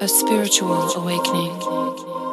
A spiritual awakening.